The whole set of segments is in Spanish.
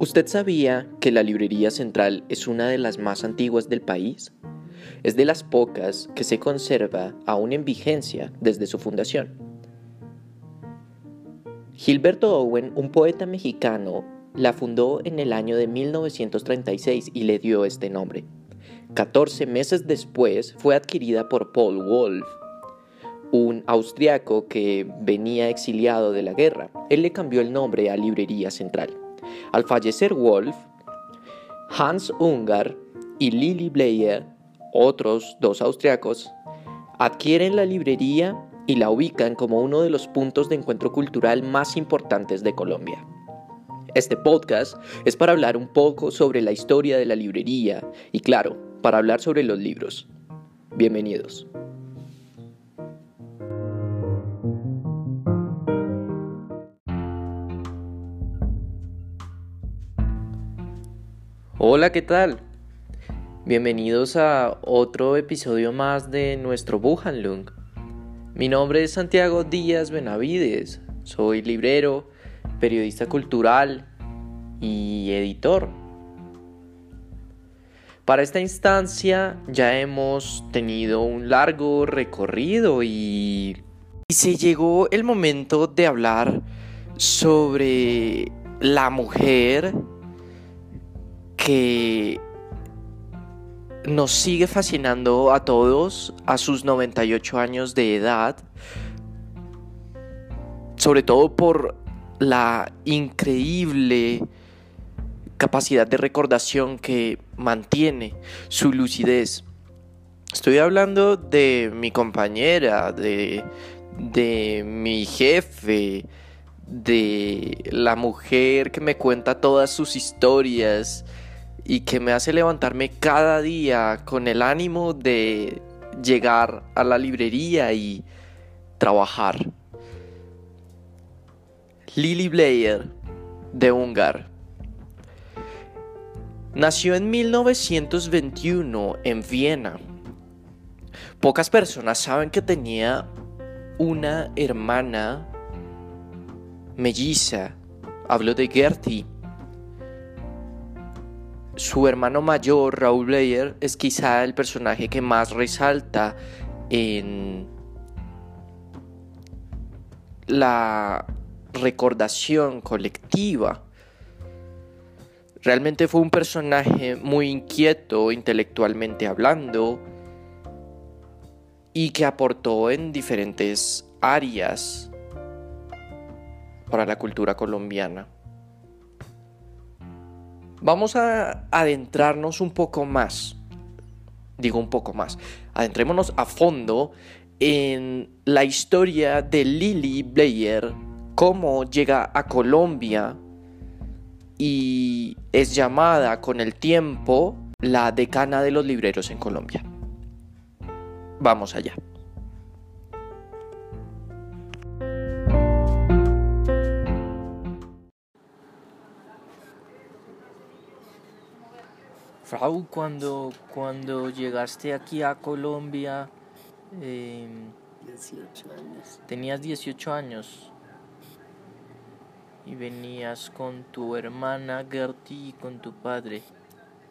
¿Usted sabía que la Librería Central es una de las más antiguas del país? Es de las pocas que se conserva aún en vigencia desde su fundación. Gilberto Owen, un poeta mexicano, la fundó en el año de 1936 y le dio este nombre. 14 meses después fue adquirida por Paul Wolf, un austriaco que venía exiliado de la guerra. Él le cambió el nombre a Librería Central. Al fallecer Wolf, Hans Ungar y Lily Blair, otros dos austriacos, adquieren la librería y la ubican como uno de los puntos de encuentro cultural más importantes de Colombia. Este podcast es para hablar un poco sobre la historia de la librería y claro, para hablar sobre los libros. Bienvenidos. Hola, ¿qué tal? Bienvenidos a otro episodio más de nuestro Buchanlung. Mi nombre es Santiago Díaz Benavides, soy librero, periodista cultural y editor. Para esta instancia ya hemos tenido un largo recorrido y se llegó el momento de hablar sobre la mujer que nos sigue fascinando a todos a sus 98 años de edad, sobre todo por la increíble capacidad de recordación que mantiene su lucidez. Estoy hablando de mi compañera, de, de mi jefe, de la mujer que me cuenta todas sus historias, y que me hace levantarme cada día con el ánimo de llegar a la librería y trabajar. Lily Blair de Ungar. Nació en 1921 en Viena. Pocas personas saben que tenía una hermana melliza. Hablo de Gertie su hermano mayor, Raúl Blair, es quizá el personaje que más resalta en la recordación colectiva. Realmente fue un personaje muy inquieto intelectualmente hablando y que aportó en diferentes áreas para la cultura colombiana. Vamos a adentrarnos un poco más, digo un poco más, adentrémonos a fondo en la historia de Lily Blair, cómo llega a Colombia y es llamada con el tiempo la decana de los libreros en Colombia. Vamos allá. Frau, cuando, cuando llegaste aquí a Colombia, eh, años. tenías 18 años y venías con tu hermana Gertie y con tu padre.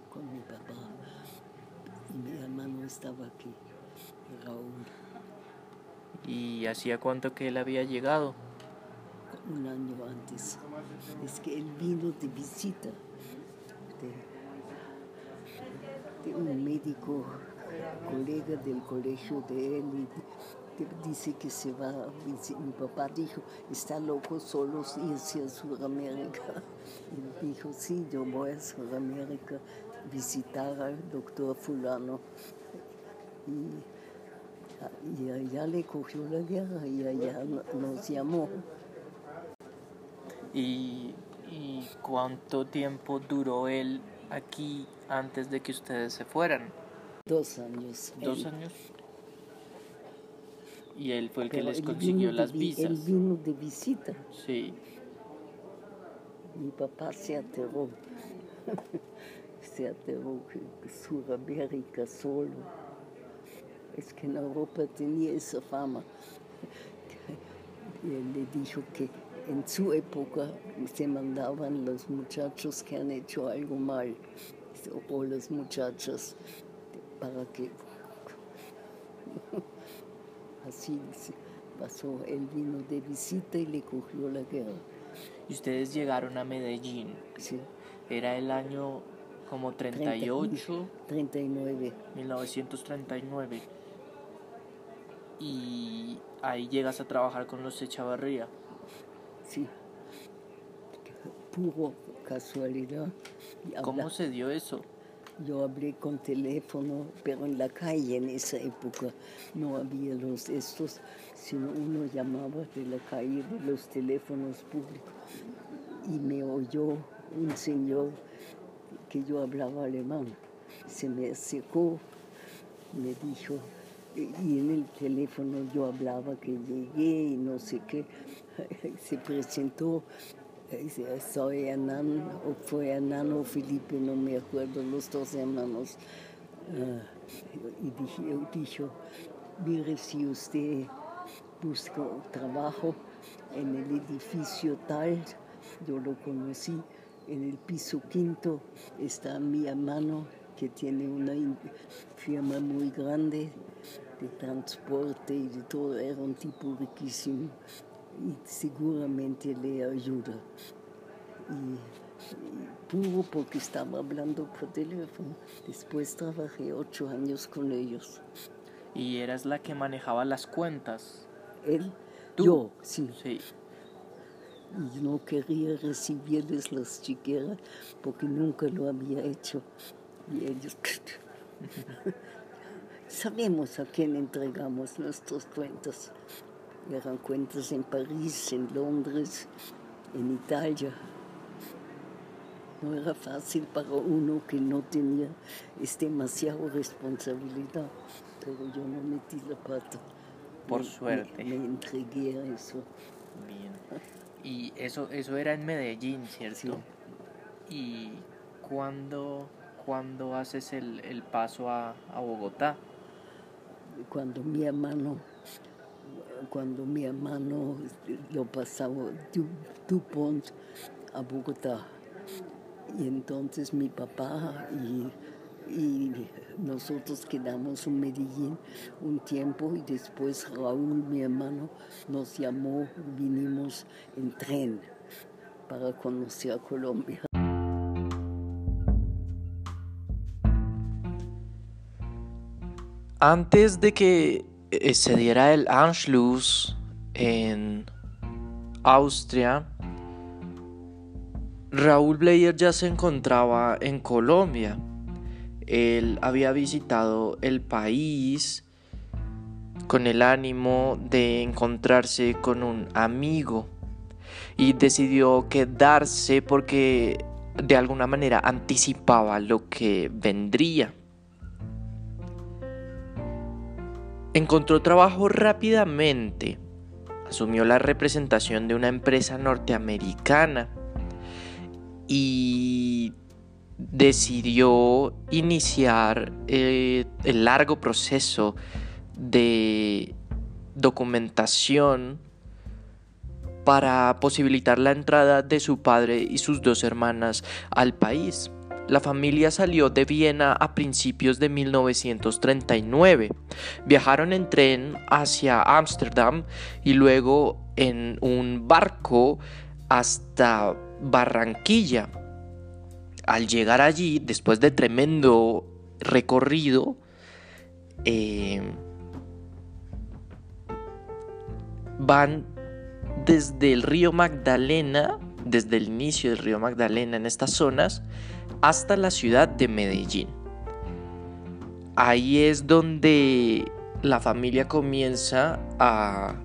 Con mi papá. Y mi hermano estaba aquí, Raúl. ¿Y hacía cuánto que él había llegado? Un año antes. Es que él vino de visita. De un médico, colega del colegio de él, y dice que se va. Mi papá dijo, está loco solo irse a Sudamérica. Y dijo, sí, yo voy a Sudamérica visitar al doctor fulano. Y, y allá le cogió la guerra y allá nos llamó. ¿Y, y cuánto tiempo duró él aquí antes de que ustedes se fueran? Dos años. ¿Dos años? Y él fue el que les consiguió vino de las vi- Él visas. vino de visita. Sí. Mi papá se aterró. se aterró que Sudamérica solo. Es que en Europa tenía esa fama. Y él le dijo que en su época se mandaban los muchachos que han hecho algo mal o las muchachas para que así pasó. Él vino de visita y le cogió la guerra. Y ustedes llegaron a Medellín. Sí. Era el año como 38. 39. 1939. Y ahí llegas a trabajar con los Echavarría. Sí. Puro casualidad. ¿Cómo se dio eso? Yo hablé con teléfono, pero en la calle en esa época no había los estos, sino uno llamaba de la calle de los teléfonos públicos. Y me oyó un señor que yo hablaba alemán. Se me acercó, me dijo, y en el teléfono yo hablaba que llegué y no sé qué. Se presentó soy Hernán, o fue Hernán o Felipe, no me acuerdo, los dos hermanos. Ah, y dijo, mire si usted busca trabajo en el edificio tal, yo lo conocí, en el piso quinto está mi hermano que tiene una firma muy grande de transporte y de todo, era un tipo riquísimo y seguramente le ayuda. Y, puro porque estaba hablando por teléfono. Después trabajé ocho años con ellos. ¿Y eras la que manejaba las cuentas? ¿Él? ¿Tú? Yo, sí. Sí. Y no quería recibirles las chiqueras porque nunca lo había hecho. Y ellos... Sabemos a quién entregamos nuestras cuentas. Eran cuentas en París, en Londres, en Italia. No era fácil para uno que no tenía es demasiada responsabilidad, pero yo no metí la pata. Por suerte. Me, entregué a eso. Bien. Y eso, eso era en Medellín, ¿cierto? Sí. ¿Y cuándo, cuándo haces el, el paso a, a Bogotá? Cuando mi hermano cuando mi hermano este, lo pasaba Dupont a Bogotá. Y entonces mi papá y, y, nosotros quedamos en Medellín un tiempo y después Raúl, mi hermano, nos llamó, vinimos en tren para conocer a Colombia. Antes de que eh, se diera el Anschluss en Austria, Raúl Bleyer ya se encontraba en Colombia. Él había visitado el país con el ánimo de encontrarse con un amigo y decidió quedarse porque de alguna manera anticipaba lo que vendría. Encontró trabajo rápidamente. Asumió la representación de una empresa norteamericana y decidió iniciar eh, el largo proceso de documentación para posibilitar la entrada de su padre y sus dos hermanas al país. La familia salió de Viena a principios de 1939. Viajaron en tren hacia Ámsterdam y luego en un barco hasta Barranquilla. Al llegar allí, después de tremendo recorrido, eh, van desde el río Magdalena, desde el inicio del río Magdalena en estas zonas, hasta la ciudad de Medellín. Ahí es donde la familia comienza a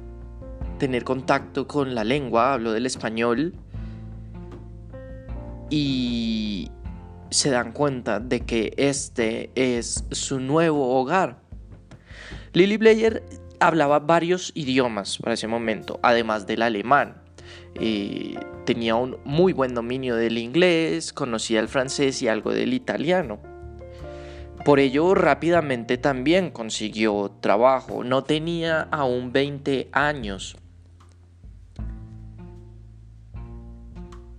tener contacto con la lengua, hablo del español, y se dan cuenta de que este es su nuevo hogar. Lily Blair hablaba varios idiomas para ese momento, además del alemán. Tenía un muy buen dominio del inglés, conocía el francés y algo del italiano. Por ello rápidamente también consiguió trabajo, no tenía aún 20 años.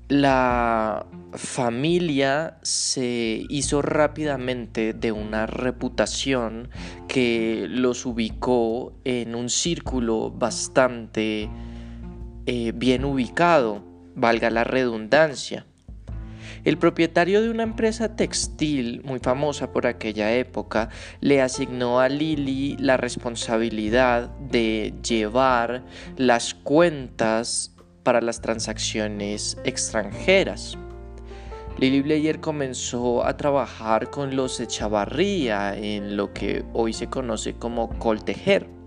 la familia se hizo rápidamente de una reputación que los ubicó en un círculo bastante eh, bien ubicado, valga la redundancia. El propietario de una empresa textil muy famosa por aquella época le asignó a Lily la responsabilidad de llevar las cuentas para las transacciones extranjeras. Lily Blair comenzó a trabajar con los Echavarría en lo que hoy se conoce como coltejer.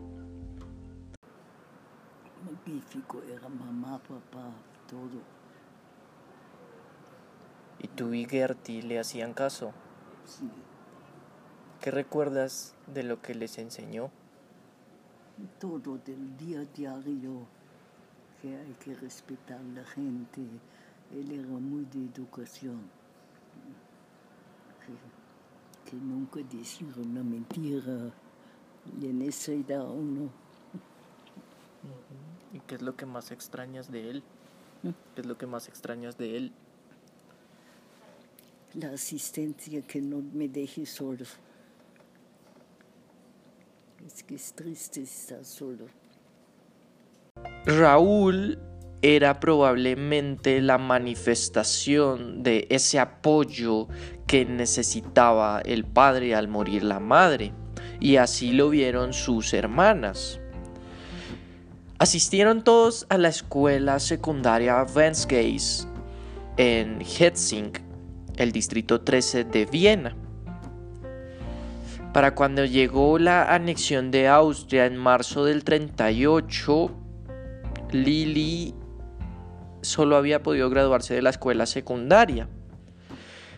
Papá, todo. ¿Y tú y Gertie le hacían caso? Sí, ¿Qué recuerdas de lo que les enseñó? todo del día a diario, que hay que respetar a la gente. Él era muy de educación. Que, que nunca decir una mentira. Y en esa edad uno, ¿Y qué es lo que más extrañas de él? ¿Qué es lo que más extrañas de él? la asistencia que no me deje solo. Es que es triste estar solo. Raúl era probablemente la manifestación de ese apoyo que necesitaba el padre al morir la madre, y así lo vieron sus hermanas. Asistieron todos a la escuela secundaria Vensgeis en Hetzing, el distrito 13 de Viena. Para cuando llegó la anexión de Austria en marzo del 38, Lili solo había podido graduarse de la escuela secundaria.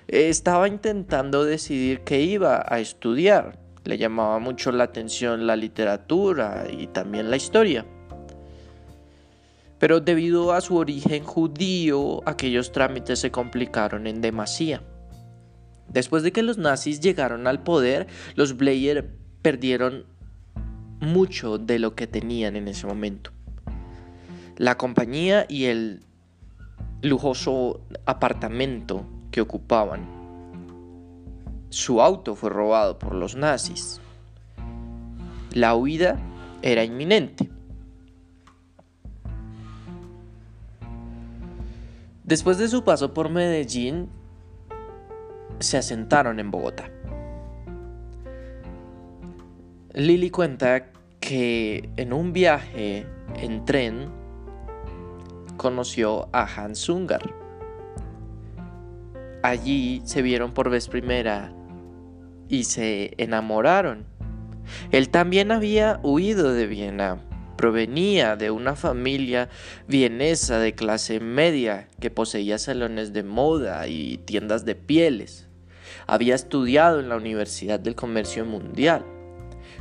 Estaba intentando decidir qué iba a estudiar. Le llamaba mucho la atención la literatura y también la historia. Pero debido a su origen judío, aquellos trámites se complicaron en demasía. Después de que los nazis llegaron al poder, los Blair perdieron mucho de lo que tenían en ese momento. La compañía y el lujoso apartamento que ocupaban. Su auto fue robado por los nazis. La huida era inminente. Después de su paso por Medellín, se asentaron en Bogotá. Lily cuenta que en un viaje en tren conoció a Hans Ungar. Allí se vieron por vez primera y se enamoraron. Él también había huido de Viena. Provenía de una familia vienesa de clase media que poseía salones de moda y tiendas de pieles. Había estudiado en la Universidad del Comercio Mundial.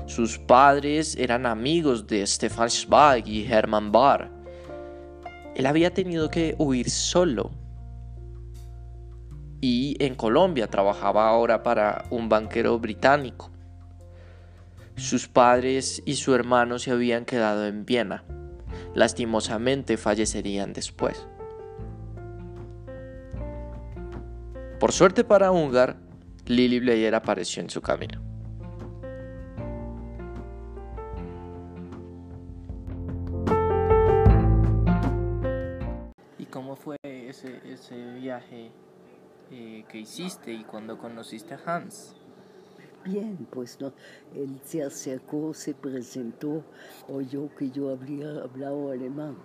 Sus padres eran amigos de Stefan Zweig y Hermann Bahr. Él había tenido que huir solo. Y en Colombia trabajaba ahora para un banquero británico. Sus padres y su hermano se habían quedado en Viena. Lastimosamente fallecerían después. Por suerte para Ungar, Lily Blair apareció en su camino. ¿Y cómo fue ese, ese viaje eh, que hiciste y cuando conociste a Hans? Bien, pues no, él se acercó, se presentó, oyó que yo había hablado alemán.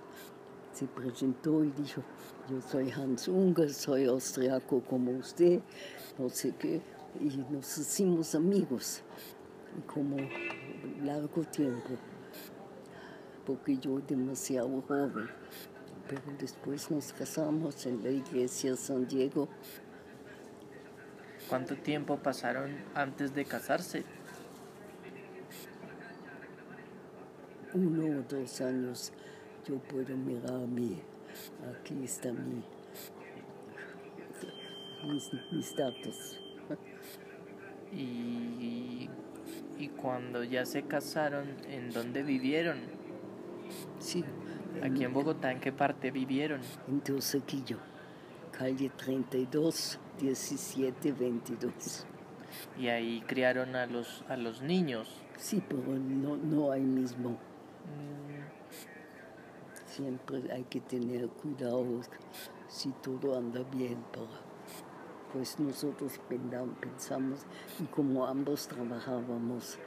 Se presentó y dijo, yo soy Hans Unger, soy austriaco como usted, no sé qué, y nos hicimos amigos, como largo tiempo, porque yo demasiado joven. Pero después nos casamos en la iglesia San Diego ¿Cuánto tiempo pasaron antes de casarse? uno o dos años yo puedo mirar a mí. Aquí está mi, mis, mis datos. Y, y cuando ya se casaron, ¿en dónde vivieron? Sí, Aquí en Bogotá, ¿en qué parte vivieron? en Teusaquillo. calle 32, 17, 22. Y ahí criaron a los, a los niños. Sí, pero no, no ahí mismo. Mm, Siempre hay que tener cuidado si todo anda bien para pues nosotros pensamos y como ambos trabajábamos,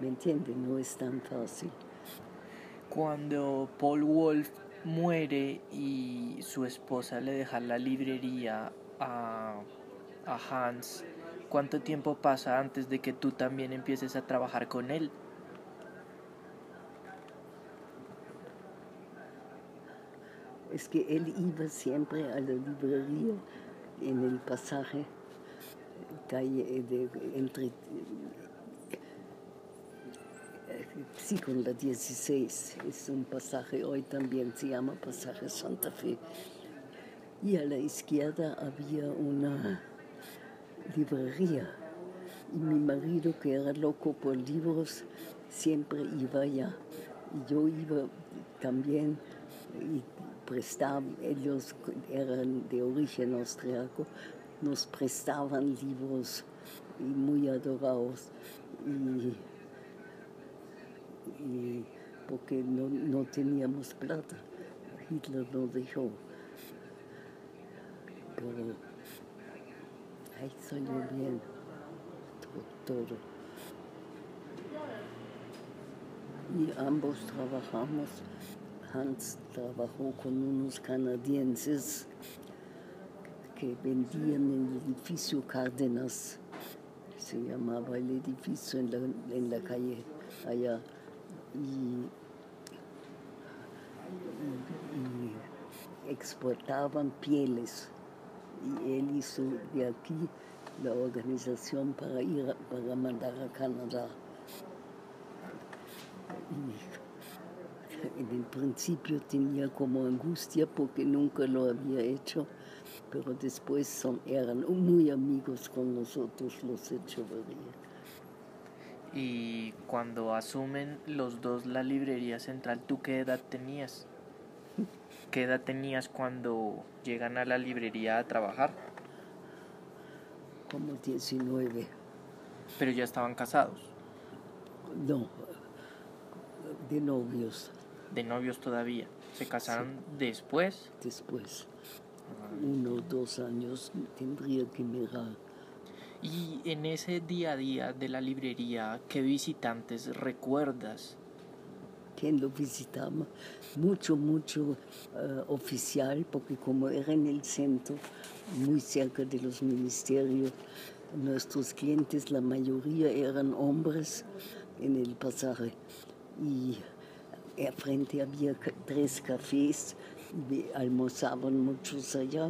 ¿me entiende? No es tan fácil. Cuando Paul Wolf muere y su esposa le deja la librería a, a Hans, ¿cuánto tiempo pasa antes de que tú también empieces a trabajar con él? Es que él iba siempre a la librería en el pasaje calle de, entre sí con la 16 es un pasaje hoy también se llama pasaje Santa Fe y a la izquierda había una librería. Y mi marido que era loco por libros siempre iba allá. Y yo iba también y prestaban, ellos eran de origen austriaco, nos prestaban libros y muy adorados. Y, porque no, no teníamos plata, Hitler nos dejó, ahí salió bien to- todo. Y ambos trabajamos. Hans trabajó con unos canadienses que vendían en el edificio Cárdenas, se llamaba el edificio en la, en la calle allá, y exportaban pieles. Y él hizo de aquí la organización para ir para mandar a Canadá. Y en el principio tenía como angustia porque nunca lo había hecho, pero después son, eran muy amigos con nosotros los Echeverría. Y cuando asumen los dos la librería central, ¿tú qué edad tenías? ¿Qué edad tenías cuando llegan a la librería a trabajar? Como 19, Pero ya estaban casados, no, de novios de novios todavía. ¿Se casaron después? después. Uno o dos años tendría que mirar. Y en ese día a día de la librería, ¿qué visitantes recuerdas? Quien lo visitaba, mucho, mucho eh, oficial, porque como era en el centro, muy cerca de los ministerios, nuestros clientes, la mayoría eran hombres en el pasaje. Y eh, frente había tres cafés, almorzaban muchos allá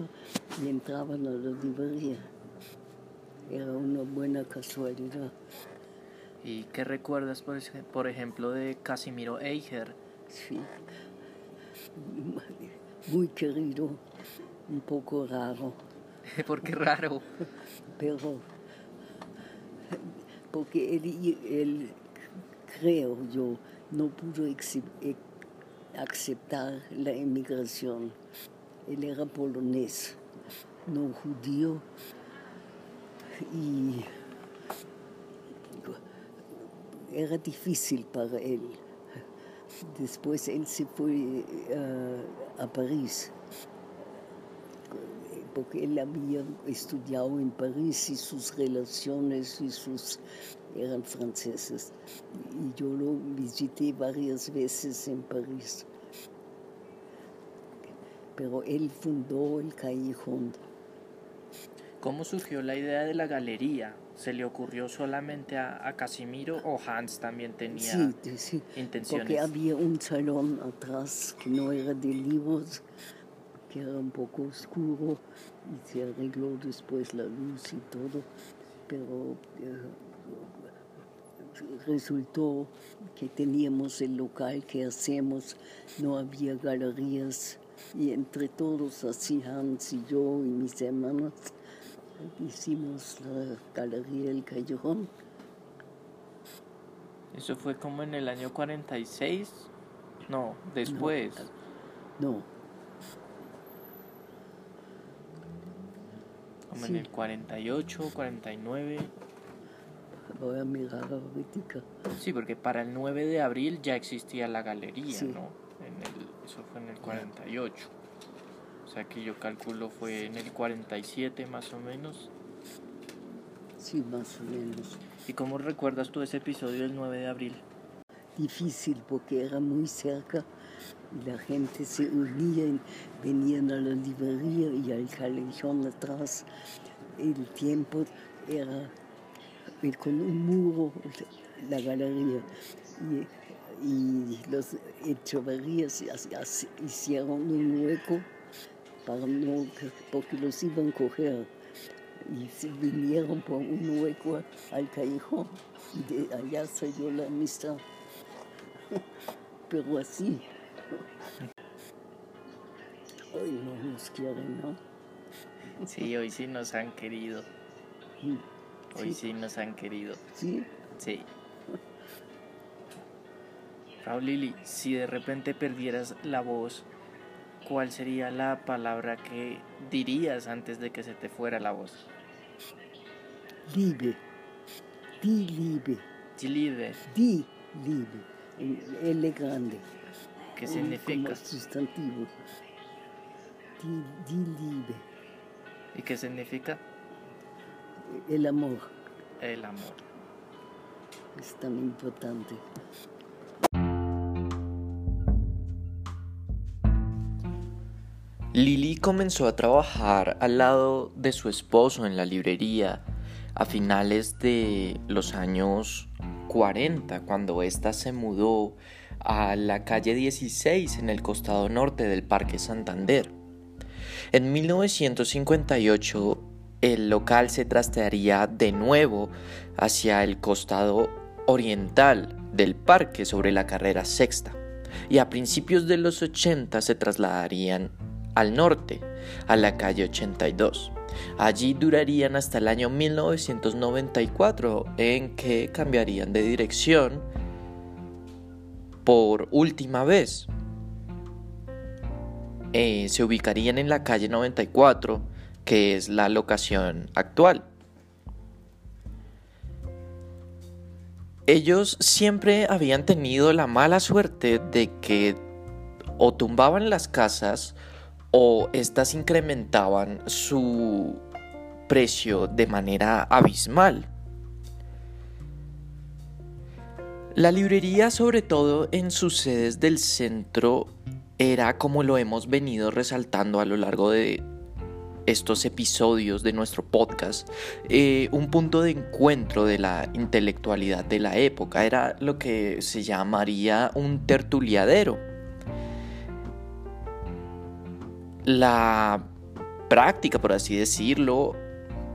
y entraban a la librería. Era una buena casualidad. ¿Y qué recuerdas, por, ej- por ejemplo, de Casimiro Eicher? Sí. Muy querido, un poco raro, Porque raro. pero porque él, él, creo yo, no pudo ex- e- aceptar la emigración. Él era polonés, no judío, y era difícil para él. Después él se fue eh, a París, porque él había estudiado en París y sus relaciones y sus eran franceses. Y yo lo visité varias veces en París. Pero él fundó el callejón. ¿Cómo surgió la idea de la galería? ¿Se le ocurrió solamente a, a Casimiro o Hans también tenía Sí, sí, intenciones? porque había un salón atrás que no era de libros, que era un poco oscuro y se arregló después la luz y todo, pero eh, resultó que teníamos el local que hacemos, no había galerías y entre todos, así Hans y yo y mis hermanos, hicimos la galería El Callejón. Eso fue como en el año 46. No, después. No, Como en el 48, 49. Voy a mirar ahorita. Sí, porque para el 9 de abril ya existía la galería, Sí. ¿no? En el, eso fue en el 48. O sea que yo calculo fue en el 47 más o menos. Sí, más o menos. ¿Y cómo recuerdas tú ese episodio del 9 de abril? Difícil porque era muy cerca y la gente se unía, y venían a la librería y al callejón atrás. El tiempo era eh, con un muro, la galería. Y, y los hac- hicieron un hueco para no, que- porque los iban a coger. Y se vinieron por un hueco al callejón. Y de allá salió la amistad. Pero así. Hoy no nos quieren, ¿no? Sí, hoy sí nos han querido. Hoy sí nos han querido. Sí, Sí. Raúl Lili, si de repente perdieras la voz, ¿cuál sería la palabra que dirías antes de que se te fuera la voz? Liebe. Die Liebe. Liebe, Die Liebe. En L grande. ¿qué Como significa? sustantivo. Die, die Liebe. ¿Y qué significa? El amor El amor. es tan importante. Lili comenzó a trabajar al lado de su esposo en la librería a finales de los años 40, cuando ésta se mudó a la calle 16 en el costado norte del Parque Santander. En 1958, el local se trastearía de nuevo hacia el costado oriental del parque sobre la carrera sexta y a principios de los 80 se trasladarían al norte, a la calle 82. Allí durarían hasta el año 1994 en que cambiarían de dirección por última vez. Eh, se ubicarían en la calle 94, que es la locación actual. Ellos siempre habían tenido la mala suerte de que o tumbaban las casas o éstas incrementaban su precio de manera abismal. La librería, sobre todo en sus sedes del centro, era como lo hemos venido resaltando a lo largo de estos episodios de nuestro podcast, eh, un punto de encuentro de la intelectualidad de la época. Era lo que se llamaría un tertuliadero. La práctica, por así decirlo,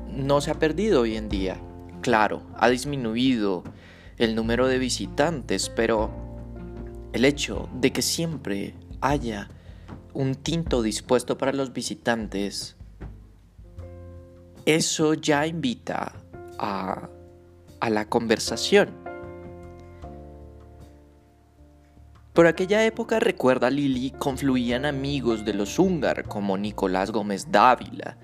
no se ha perdido hoy en día. Claro, ha disminuido el número de visitantes, pero el hecho de que siempre haya un tinto dispuesto para los visitantes, eso ya invita a, a la conversación. Por aquella época, recuerda Lili, confluían amigos de los húngar como Nicolás Gómez Dávila,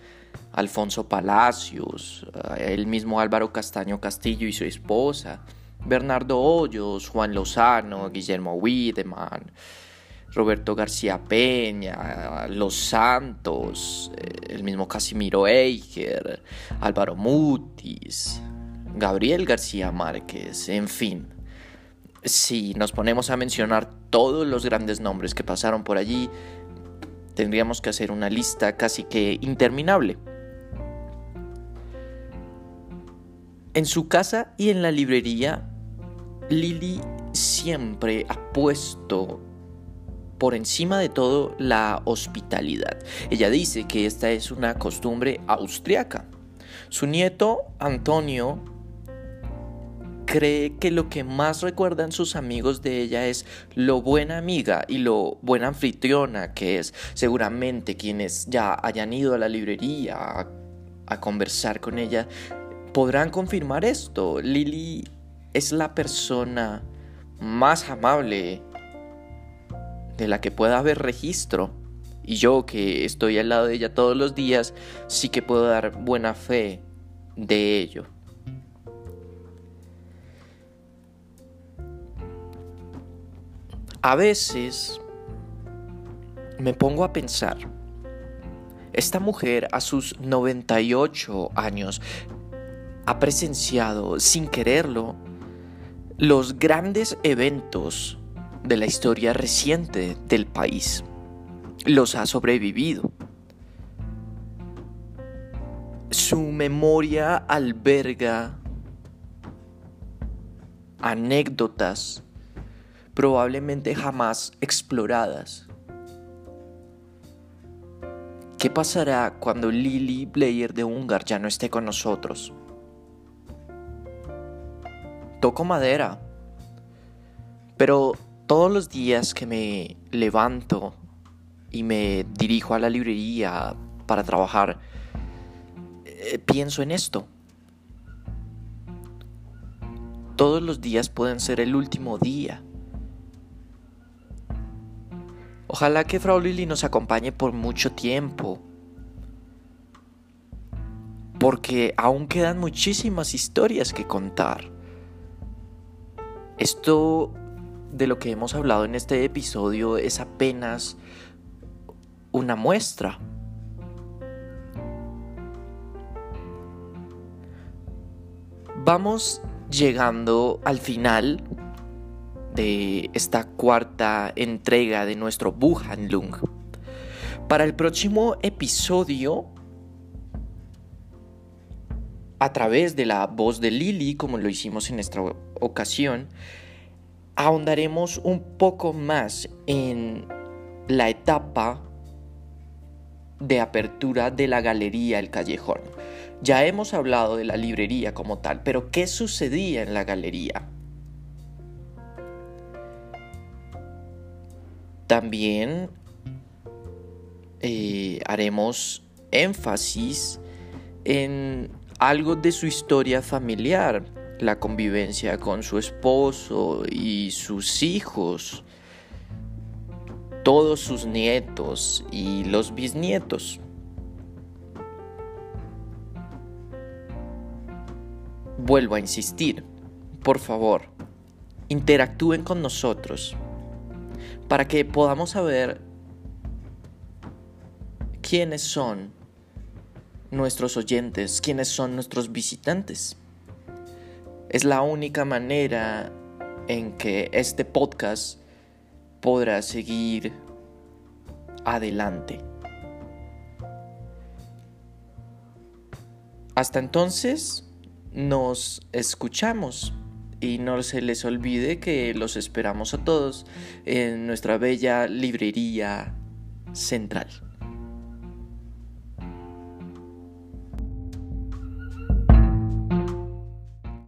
Alfonso Palacios, eh, el mismo Álvaro Castaño Castillo y su esposa, Bernardo Hoyos, Juan Lozano, Guillermo Wiedemann, Roberto García Peña, Los Santos, eh, el mismo Casimiro Eicher, Álvaro Mutis, Gabriel García Márquez, en fin. Si nos ponemos a mencionar todos los grandes nombres que pasaron por allí, tendríamos que hacer una lista casi que interminable. En su casa y en la librería, Lili siempre ha puesto por encima de todo la hospitalidad. Ella dice que esta es una costumbre austriaca. Su nieto, Antonio, cree que lo que más recuerdan sus amigos de ella es lo buena amiga y lo buena anfitriona que es. Seguramente quienes ya hayan ido a la librería a, a conversar con ella podrán confirmar esto. Lily es la persona más amable de la que pueda haber registro Y yo que estoy al lado de ella todos los días, sí que puedo dar buena fe de ello. A veces me pongo a pensar, esta mujer a sus 98 años ha presenciado sin quererlo los grandes eventos de la historia reciente del país. Los ha sobrevivido. Su memoria alberga anécdotas probablemente jamás exploradas. ¿Qué pasará cuando Lily Blair de Ungar ya no esté con nosotros? Toco madera, pero todos los días que me levanto y me dirijo a la librería para trabajar, eh, pienso en esto. Todos los días pueden ser el último día. Ojalá que Frau Lily nos acompañe por mucho tiempo. Porque aún quedan muchísimas historias que contar. Esto de lo que hemos hablado en este episodio es apenas una muestra. Vamos llegando al final de esta cuarta entrega de nuestro Buchanlung. Para el próximo episodio, a través de la voz de Lily, como lo hicimos en esta ocasión, ahondaremos un poco más en la etapa de apertura de la galería El Callejón. Ya hemos hablado de la librería como tal, pero ¿qué sucedía en la galería? También eh, haremos énfasis en algo de su historia familiar, la convivencia con su esposo y sus hijos, todos sus nietos y los bisnietos. Vuelvo a insistir, por favor, interactúen con nosotros para que podamos saber quiénes son nuestros oyentes, quiénes son nuestros visitantes. Es la única manera en que este podcast podrá seguir adelante. Hasta entonces, nos escuchamos y no se les olvide que los esperamos a todos en nuestra bella librería central.